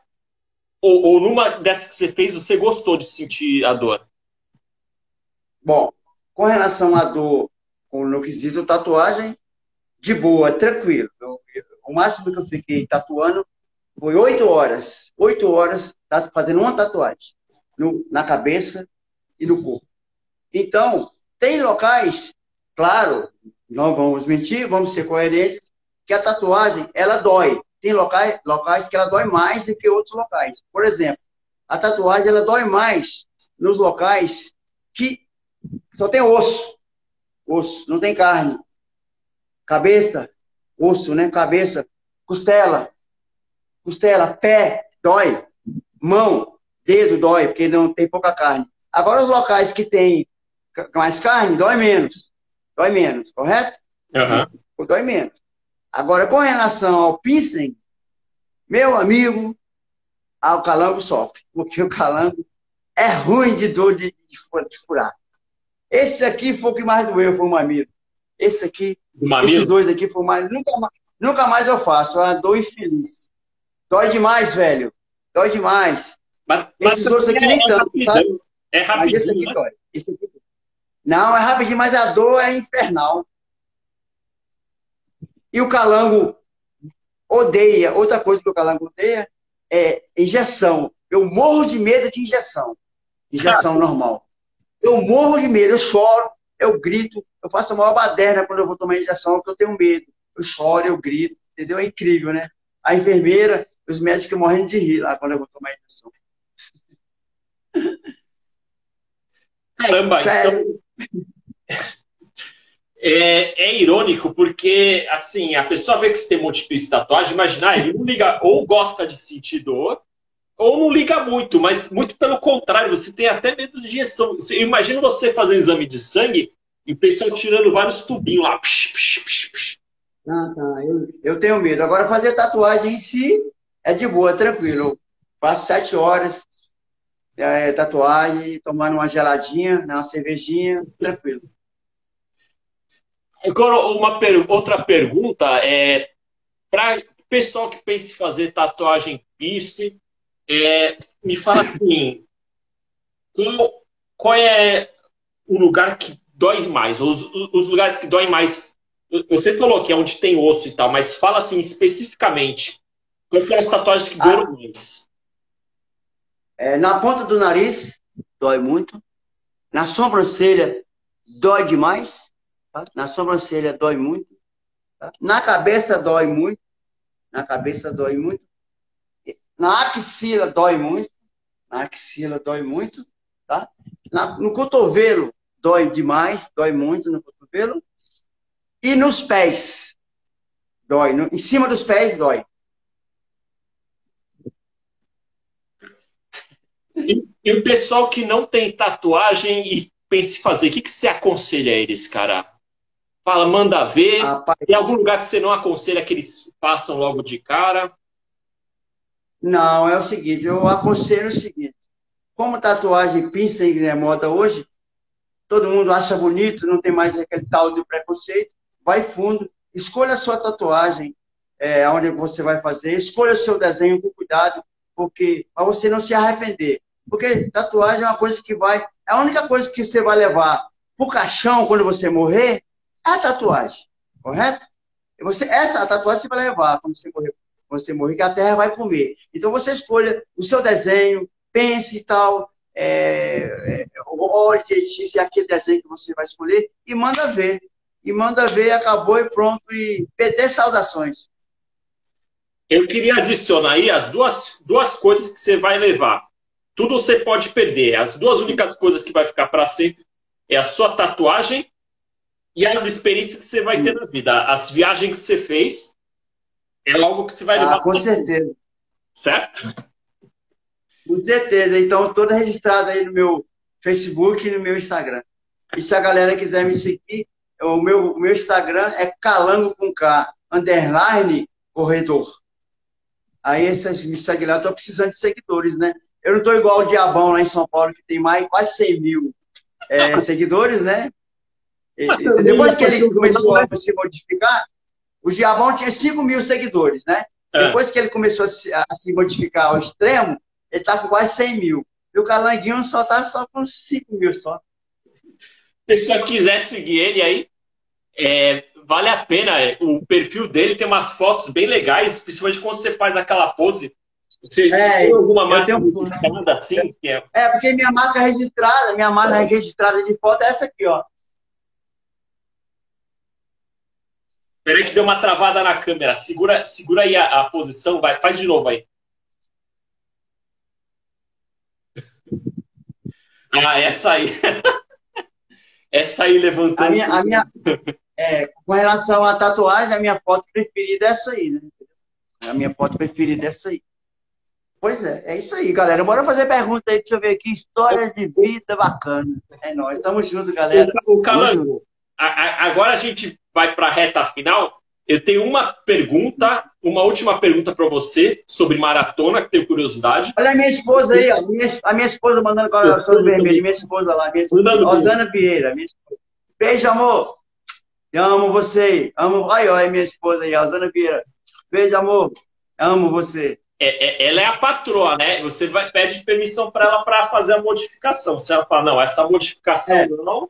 Ou, ou numa dessas que você fez, você gostou de sentir a dor? Bom, com relação à dor, no quesito tatuagem, de boa, tranquilo. Eu, eu, o máximo que eu fiquei tatuando foi oito horas, oito horas fazendo uma tatuagem no, na cabeça e no corpo. Então, tem locais, claro, não vamos mentir, vamos ser coerentes, que a tatuagem, ela dói. Tem locais, locais que ela dói mais do que outros locais. Por exemplo, a tatuagem, ela dói mais nos locais que só tem osso. Osso, não tem carne. Cabeça, osso, né? Cabeça, costela, costela, pé, dói. Mão, dedo, dói, porque não tem pouca carne. Agora, os locais que tem mais carne, dói menos. Dói menos, correto? Uhum. Dói menos. Agora, com relação ao piercing, meu amigo, o calango sofre. Porque o calango é ruim de dor de, de furar. Esse aqui foi o que mais doeu, foi o mamilo. Esse aqui, esses dois aqui foi mais. Nunca mais, nunca mais eu faço. É uma dor infeliz. Dói demais, velho. Dói demais. Mas, mas Esses outros aqui é nem tanto, sabe? É rapidinho. Mas esse aqui né? dói. Esse aqui... Não, é rapidinho, mas a dor é infernal. E o calango odeia. Outra coisa que o calango odeia é injeção. Eu morro de medo de injeção. Injeção normal. Eu morro de medo. Eu choro, eu grito. Eu faço a maior baderna quando eu vou tomar injeção, porque eu tenho medo. Eu choro, eu grito. Entendeu? É incrível, né? A enfermeira, os médicos morrendo de rir lá quando eu vou tomar injeção. Caramba, Sério? então. É, é, irônico porque, assim, a pessoa vê que você tem múltiplas tatuagens, imaginar, ele não liga, ou gosta de sentir dor, ou não liga muito, mas muito pelo contrário, você tem até medo de injeção. Imagina você fazer um exame de sangue e o pessoal tirando vários tubinhos lá. Psh, psh, psh, ah, tá. Eu, eu tenho medo. Agora, fazer tatuagem em si, é de boa, tranquilo. Passo sete horas, é, tatuagem, tomando uma geladinha, né, uma cervejinha, tranquilo. Agora, uma per outra pergunta é para o pessoal que pensa em fazer tatuagem piercing, é, me fala assim, qual, qual é o lugar que dói mais? Os, os lugares que doem mais. Você falou que é onde tem osso e tal, mas fala assim especificamente. Qual foi as tatuagens que doeram ah, mais? É, na ponta do nariz, dói muito. Na sobrancelha, dói demais. Tá? Na sobrancelha, dói muito. Tá? Na cabeça, dói muito. Na cabeça, dói muito. Na axila, dói muito. Na axila, dói muito. Tá? Na, no cotovelo, dói demais. Dói muito no cotovelo. E nos pés, dói. No, em cima dos pés, dói. E, e, o pessoal que não tem tatuagem e pensa em fazer, o que, que você aconselha a eles, cara? Fala, manda ver. Rapaz, tem algum lugar que você não aconselha que eles façam logo de cara? Não, é o seguinte, eu aconselho o seguinte. Como tatuagem pinça é moda hoje, todo mundo acha bonito, não tem mais aquele tal de preconceito, vai fundo, escolha a sua tatuagem, é, onde você vai fazer, escolha o seu desenho com cuidado, porque para você não se arrepender. Porque tatuagem é uma coisa que vai. É a única coisa que você vai levar pro caixão quando você morrer a tatuagem. Correto? Você, essa tatuagem você vai levar quando você morrer. Quando você morrer, que a terra vai comer. Então você escolha o seu desenho, pense e tal. É, é, olhe se é aquele desenho que você vai escolher e manda ver. E manda ver, acabou e pronto. E perder saudações. Eu queria adicionar aí as duas, duas coisas que você vai levar. Tudo você pode perder. As duas únicas coisas que vai ficar para sempre é a sua tatuagem e as experiências que você vai ter na vida. As viagens que você fez é algo que você vai levar. Ah, com certeza. Certo? Com certeza. Então, toda registrada aí no meu Facebook e no meu Instagram. E se a galera quiser me seguir, o meu, o meu Instagram é calango com K, underline corredor. Aí essas me seguem lá, eu tô precisando de seguidores, né? Eu não tô igual o Diabão lá em São Paulo, que tem mais quase 100 mil é, seguidores, né? E, depois que ele começou a se modificar, o Diabão tinha 5 mil seguidores, né? É. Depois que ele começou a se, a se, modificar ao extremo, ele tá com quase 100 mil. E o Calanguinho só tá só com 5 mil só. Se você quiser seguir ele aí, é, vale a pena. O perfil dele tem umas fotos bem legais, principalmente quando você faz aquela pose. Você, é, tem alguma marca registrada assim? É... é, porque minha marca registrada, minha marca registrada de foto é essa aqui, ó. Peraí que deu uma travada na câmera. Segura, segura aí a, a posição, vai, faz de novo aí. Ah, essa aí. essa aí levantando. A minha, a minha, é, com relação à tatuagem, a minha foto preferida é essa aí, né? A minha foto preferida é essa aí. Pois é, é isso aí, galera. Bora fazer pergunta aí, deixa eu ver aqui. Histórias de vida bacana. É nóis, tamo junto, galera. O Calango, agora a gente vai para a reta final. Eu tenho uma pergunta, uma última pergunta para você sobre maratona, que tenho curiosidade. Olha a minha esposa aí, ó. Minha, a minha esposa mandando corações vermelhos. Minha esposa lá, minha esposa. Rosana Vieira. Minha esposa. Beijo, amor. Eu amo você. Amo. Ó, é minha esposa aí, Rosana Vieira. Beijo, amor. Amo você. É, é, ela é a patroa, né? Você vai, pede permissão para ela para fazer a modificação. Se ela fala, não, essa modificação é. não.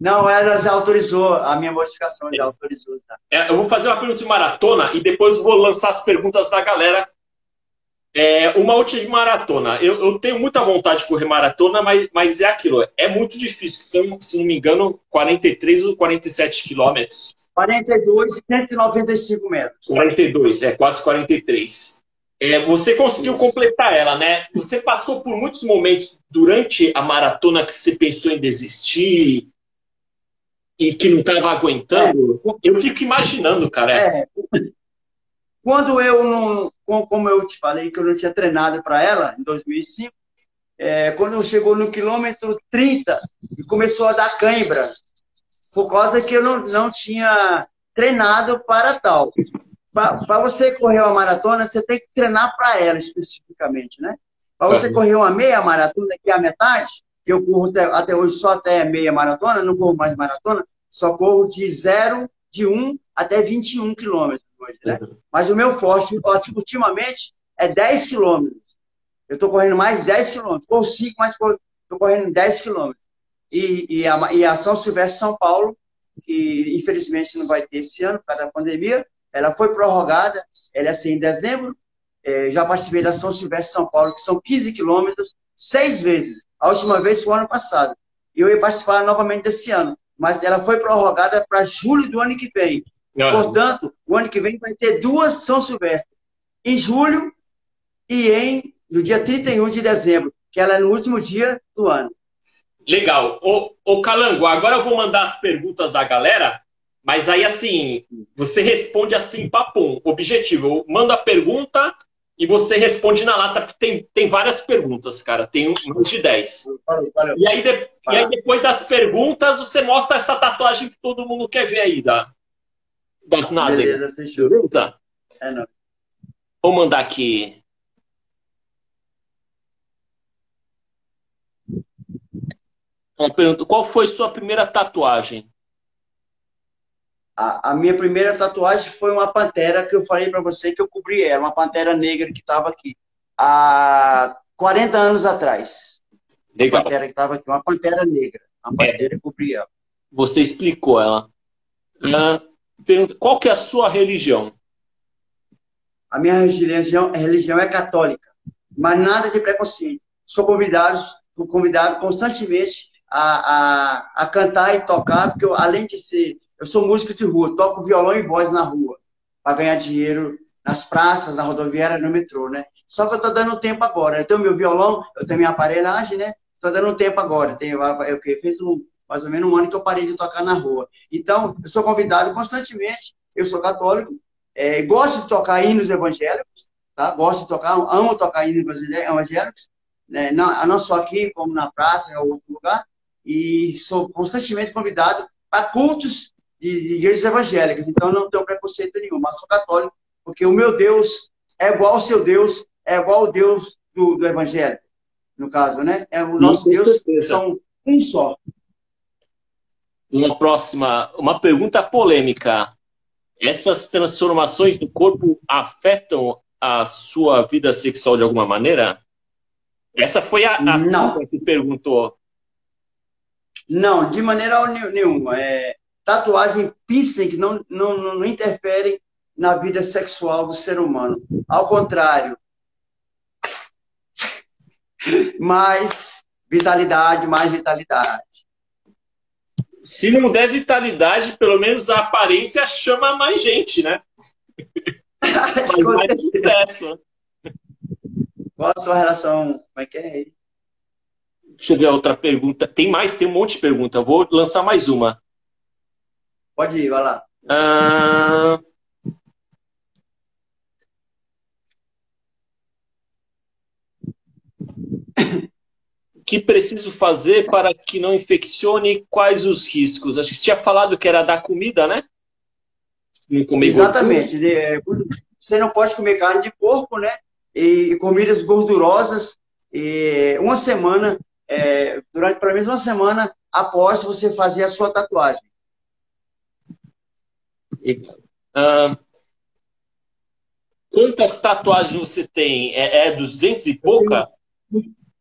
Não, ela já autorizou, a minha modificação já autorizou. Tá? É, eu vou fazer uma pergunta de maratona e depois vou lançar as perguntas da galera é, uma última maratona. Eu, eu, tenho muita vontade de correr maratona, mas, mas é aquilo. É muito difícil. Se, eu, se não me engano, 43 ou 47 quilômetros. 42, 195 metros. 42, é quase 43. É, você conseguiu Isso. completar ela, né? Você passou por muitos momentos durante a maratona que você pensou em desistir e que não estava aguentando. É. Eu fico imaginando, cara. É. Quando eu não, como eu te falei que eu não tinha treinado para ela em 2005, é, quando chegou no quilômetro 30 e começou a dar cãibra, por causa que eu não, não tinha treinado para tal. Para você correr uma maratona, você tem que treinar para ela especificamente, né? Para você correr uma meia maratona, que é a metade, que eu corro até, até hoje só até meia maratona, não corro mais maratona, só corro de 0, de 1 até 21 quilômetros hoje, né? Uhum. Mas o meu forte, ultimamente, é 10 quilômetros. Eu estou correndo mais 10 quilômetros. Corro 5, mas estou correndo 10 quilômetros. e, e, a, e a São Silvestre São Paulo, que infelizmente não vai ter esse ano por causa da pandemia, ela foi prorrogada, ela é assim em dezembro. É, já participei da São Silvestre São Paulo, que são 15 quilômetros, seis vezes. A última vez foi o ano passado. E eu ia participar novamente desse ano. Mas ela foi prorrogada para julho do ano que vem. Ah. Portanto, o ano que vem vai ter duas São Silvestre. Em julho e em no dia 31 de dezembro, que ela é no último dia do ano. Legal. Ô, ô Calango, agora eu vou mandar as perguntas da galera, mas aí assim, você responde assim, papum, objetivo. Eu mando a pergunta e você responde na lata, porque tem, tem várias perguntas, cara. Tem mais de 10. Valeu, valeu. E, aí de, e aí depois das perguntas, você mostra essa tatuagem que todo mundo quer ver aí, da, das nádegas. Beleza, fechou. Tá. É, não. Vou mandar aqui. Uma pergunta, qual foi sua primeira tatuagem? A, a, minha primeira tatuagem foi uma pantera que eu falei para você que eu cobri ela, uma pantera negra que estava aqui há 40 anos atrás. Legal. Uma pantera que estava aqui, uma pantera negra. Uma pantera é. cobri ela. Você explicou ela. Uh, pergunta, qual que é a sua religião? A minha religião, religião é católica, mas nada de preconceito. Sou convidado, convidado constantemente a, a, a cantar e tocar, porque eu, além de ser, eu sou músico de rua, toco violão e voz na rua, para ganhar dinheiro nas praças, na rodoviária, no metrô, né? Só que eu estou dando tempo agora. Eu tenho meu violão, eu tenho minha aparelhagem, né? Estou dando tempo agora. Tenho, eu, fiz um, mais ou menos um ano que eu parei de tocar na rua. Então, eu sou convidado constantemente, eu sou católico, é, gosto de tocar hinos evangélicos, tá? Gosto de tocar, amo tocar hinos evangélicos, né? não, não só aqui, como na praça, em outro lugar e sou constantemente convidado para cultos de, de igrejas evangélicas. Então, não tenho preconceito nenhum, mas sou católico, porque o meu Deus é igual ao seu Deus, é igual ao Deus do, do Evangelho, no caso, né? É o nosso Deus certeza. são um só. Uma próxima, uma pergunta polêmica. Essas transformações do corpo afetam a sua vida sexual de alguma maneira? Essa foi a, a não. que perguntou. Não, de maneira nenhuma. É, tatuagem piercing não, não, não interfere na vida sexual do ser humano. Ao contrário. Mais vitalidade, mais vitalidade. Se não der vitalidade, pelo menos a aparência chama mais gente, né? mais sucesso. Qual a sua relação? Como é que é? Deixa eu ver a outra pergunta. Tem mais, tem um monte de pergunta. Vou lançar mais uma. Pode ir, vai lá. Ah... O que preciso fazer para que não infeccione? Quais os riscos? Acho que você tinha falado que era da comida, né? Não comer Exatamente. É, você não pode comer carne de porco, né? E comidas gordurosas. E uma semana é, durante pelo menos uma semana após você fazer a sua tatuagem. Quantas tatuagens você tem? É, é 200 e pouca?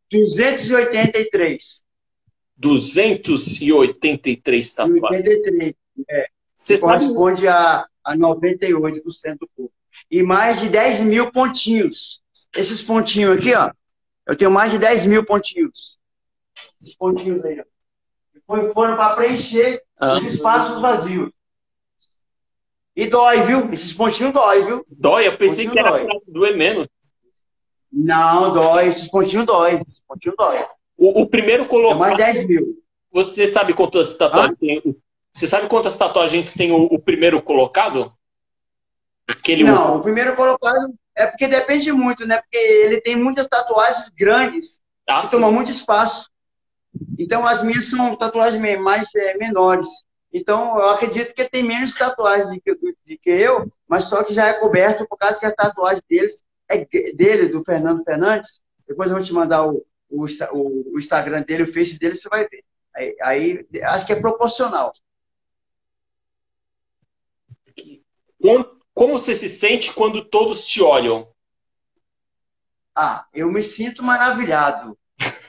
283. 283 tatuagens. 83, é. Você corresponde sabe... a, a 98% do corpo. E mais de 10 mil pontinhos. Esses pontinhos aqui, ó. Eu tenho mais de 10 mil pontinhos os pontinhos aí. Foi, foram para preencher ah. os espaços vazios. E dói, viu? Esses pontinhos dói, viu? Dói? Eu pensei que era dói. pra doer menos. Não, dói. Esses pontinhos dói. Esses pontinhos dói. O, o primeiro colocado... É mais 10 mil. Você sabe quantas tatuagens ah? tem? Você sabe quantas tatuagens tem o, o primeiro colocado? Aquele Não, o primeiro colocado é porque depende muito, né? Porque ele tem muitas tatuagens grandes ah, que sim. tomam muito espaço. Então, as minhas são tatuagens mais é, menores. Então, eu acredito que tem menos tatuagens do que, do que eu, mas só que já é coberto por causa que as tatuagens deles é dele, do Fernando Fernandes. Depois eu vou te mandar o, o, o Instagram dele, o Face dele, você vai ver. Aí, aí acho que é proporcional. Como você se sente quando todos te olham? Ah, eu me sinto maravilhado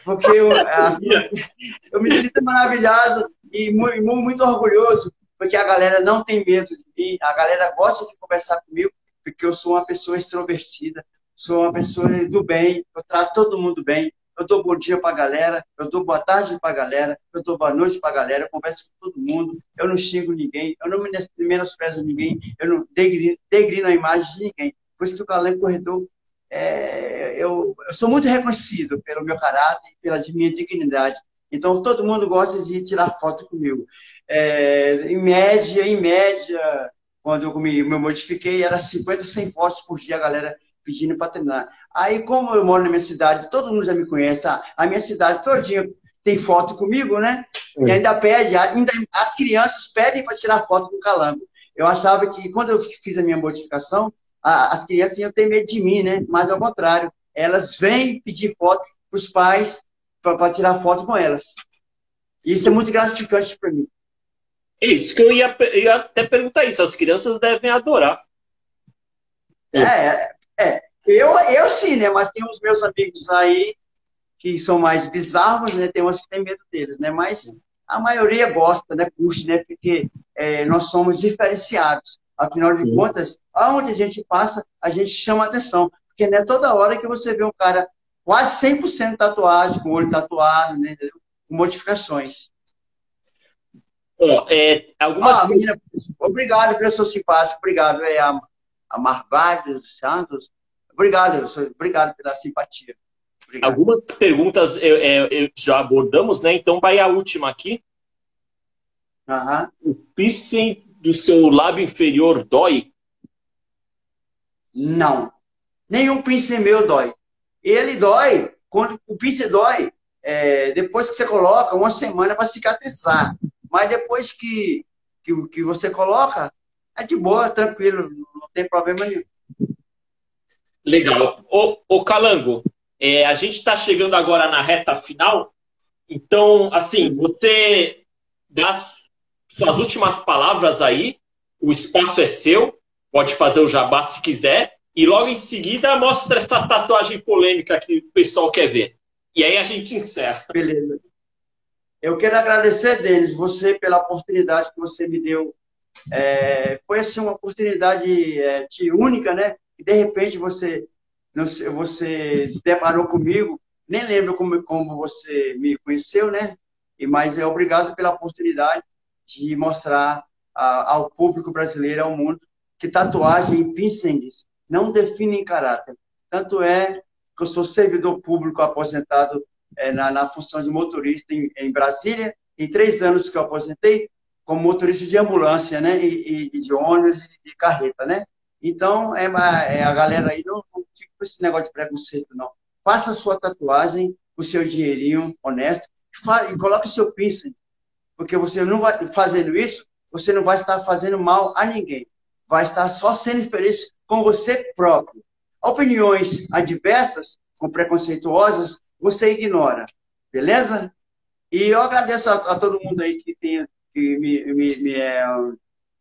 Porque eu, eu me sinto maravilhado e muito, muito orgulhoso, porque a galera não tem medo de mim, a galera gosta de conversar comigo, porque eu sou uma pessoa extrovertida, sou uma pessoa do bem, eu trato todo mundo bem, eu dou bom dia para a galera, eu dou boa tarde para a galera, eu dou boa noite para a galera, eu converso com todo mundo, eu não xingo ninguém, eu não menosprezo ninguém, eu não degrino, a imagem de ninguém. Por isso que o Calango Corredor, é, eu, eu, sou muito reconhecido pelo meu caráter pela minha dignidade. Então, todo mundo gosta de tirar foto comigo. É, em média, em média, quando eu me, modifiquei, era 50, 100 fotos por dia, a galera pedindo para treinar. Aí, como eu moro na minha cidade, todo mundo já me conhece, a minha cidade todinha tem foto comigo, né? E ainda pede, ainda, as crianças pedem para tirar foto com o calango. Eu achava que quando eu fiz a minha modificação, a, as crianças iam ter medo de mim, né? Mas ao contrário, elas vêm pedir foto para os pais para tirar foto com elas. Isso é muito gratificante para mim. Isso que eu ia, ia até perguntar isso. As crianças devem adorar. É, é. Eu, eu sim, né? Mas tem os meus amigos aí que são mais bizarros, né? Tem uns que têm medo deles, né? Mas a maioria gosta, né? Curte, né? Porque é, nós somos diferenciados. Afinal de sim. contas, aonde a gente passa, a gente chama atenção. Porque não é toda hora que você vê um cara quase 100% tatuagem, com o olho tatuado, né? Com modificações. Oh, é, algumas... ah, menina, obrigado seu simpático, obrigado. É a, a Marvades Santos, obrigado, obrigado pela simpatia. Obrigado. Algumas perguntas eu, eu, eu, já abordamos, né? Então vai a última aqui. Uhum. O piercing do seu lábio inferior dói? Não. Nenhum piercing meu dói. Ele dói, quando o piercing dói, é, depois que você coloca, uma semana para cicatrizar. Mas depois que, que, que você coloca, é de boa, tranquilo, não tem problema nenhum. Legal. Ô, ô Calango, é, a gente está chegando agora na reta final. Então, assim, você dá suas últimas palavras aí, o espaço é seu, pode fazer o jabá se quiser, e logo em seguida mostra essa tatuagem polêmica que o pessoal quer ver. E aí a gente encerra. Beleza. Eu quero agradecer, Denis, você pela oportunidade que você me deu. É, foi assim uma oportunidade é, única, né? E de repente você você se deparou comigo. Nem lembro como, como você me conheceu, né? E mas é obrigado pela oportunidade de mostrar a, ao público brasileiro, ao mundo, que tatuagem e piercings não definem caráter. Tanto é que eu sou servidor público aposentado é, na, na, função de motorista em, em, Brasília, em três anos que eu aposentei, como motorista de ambulância, né, e, e de ônibus e de carreta, né. Então, é, é a galera aí não, não fica com esse negócio de preconceito, não. Faça a sua tatuagem, o seu dinheirinho honesto, e, e coloque o seu piercing, porque você não vai fazendo isso, você não vai estar fazendo mal a ninguém. Vai estar só sendo feliz com você próprio. Opiniões adversas, com preconceituosas, você ignora. Beleza? E eu agradeço a, a todo mundo aí que, tem, que me, me, me é,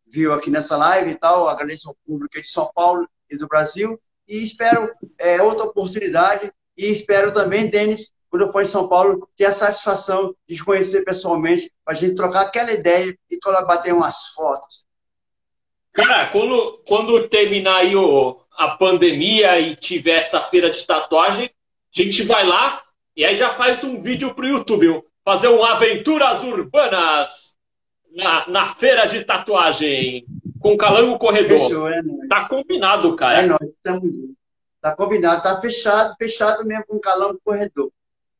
viu aqui nessa live e tal. Agradeço ao público de São Paulo e do Brasil. E espero é, outra oportunidade. E espero também, Denis, quando eu for em São Paulo, ter a satisfação de te conhecer pessoalmente, para a gente trocar aquela ideia e bater umas fotos. Cara, quando, quando terminar aí o, a pandemia e tiver essa feira de tatuagem, a gente vai lá, e aí já faz um vídeo pro YouTube, fazer um Aventuras Urbanas na, na feira de tatuagem com o Calango Corredor. Fechou, é nóis. Tá combinado, cara. É nóis, tamo junto. Tá combinado, tá fechado, fechado mesmo com o Calango Corredor.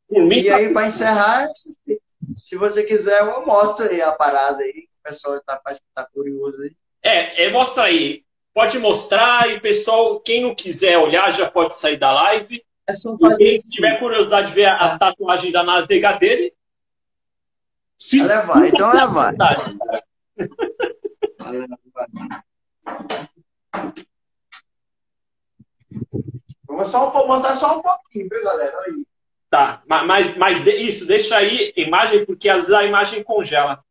Mim, e tá... aí, para encerrar, se, se você quiser, eu mostro aí a parada aí, o pessoal tá, tá curioso aí. É, é, mostra aí. Pode mostrar e pessoal, quem não quiser olhar já pode sair da live. É só fazer quem tiver curiosidade de ver a, a é. tatuagem da nádega dele, sim. Ela vai, então ela vai. Vamos só mostrar só um pouquinho, viu, galera? Aí. Tá, mas, mas isso, deixa aí imagem, porque às vezes a imagem congela.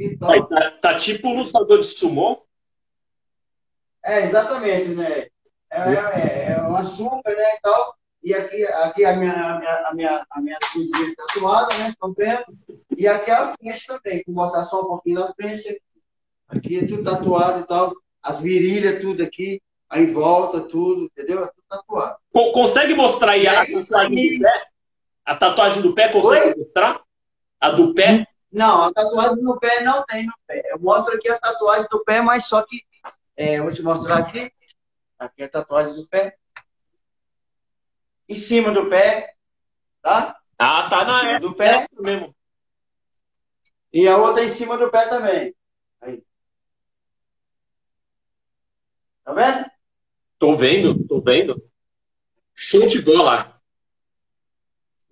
Então, tá, tá, tipo um lutador de sumô? É, exatamente, né? É, é, é uma sombra, né, e tal. E aqui, aqui a minha, a minha, a minha, a minha tatuada, né? Estão vendo? E aqui é a frente também. Vou botar só um pouquinho na frente. Aqui, é tudo tatuado e tal. As virilhas, tudo aqui. Aí volta, tudo, entendeu? É tudo tatuado. Consegue mostrar aí a é tatuagem aí. do pé? A tatuagem do pé consegue Oi? mostrar? A do pé? Não, a tatuagem no pé não tem no pé. Eu mostro aqui a tatuagem do pé, mas só que. É, vou te mostrar aqui. Aqui é a tatuagem do pé. Em cima do pé. Tá? Ah, tá na é, do pé. É mesmo. E a outra em cima do pé também. Aí. Tá vendo? Tô vendo, tô vendo. Show de bola.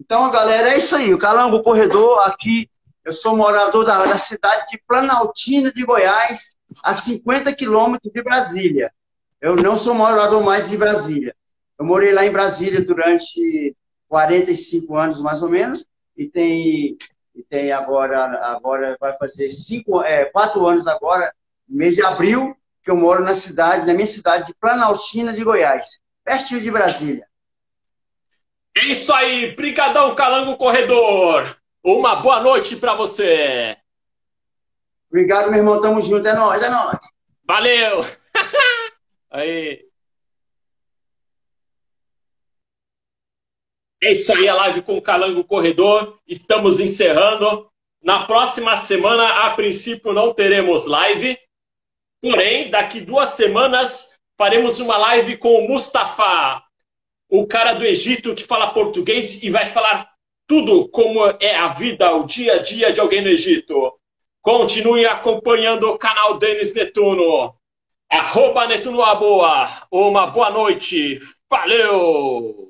Então, galera, é isso aí. O Calango Corredor aqui. Eu sou morador da, da cidade de Planaltina de Goiás, a 50 quilômetros de Brasília. Eu não sou morador mais de Brasília. Eu morei lá em Brasília durante 45 anos, mais ou menos, e tem, e tem agora, agora vai fazer cinco, é, quatro anos agora, mês de abril, que eu moro na cidade, na minha cidade de Planaltina de Goiás, pertinho de Brasília. É isso aí, Brigadão Calango Corredor. Uma boa noite para você. Obrigado, meu irmão. Tamo junto. É nóis, é nóis. Valeu. aí. É isso aí, a live com o Calango Corredor. Estamos encerrando. Na próxima semana, a princípio, não teremos live. Porém, daqui duas semanas, faremos uma live com o Mustafa, o cara do Egito que fala português e vai falar tudo como é a vida, o dia a dia de alguém no Egito. Continue acompanhando o canal Denis Netuno. Arroba Netuno. Uma boa noite. Valeu!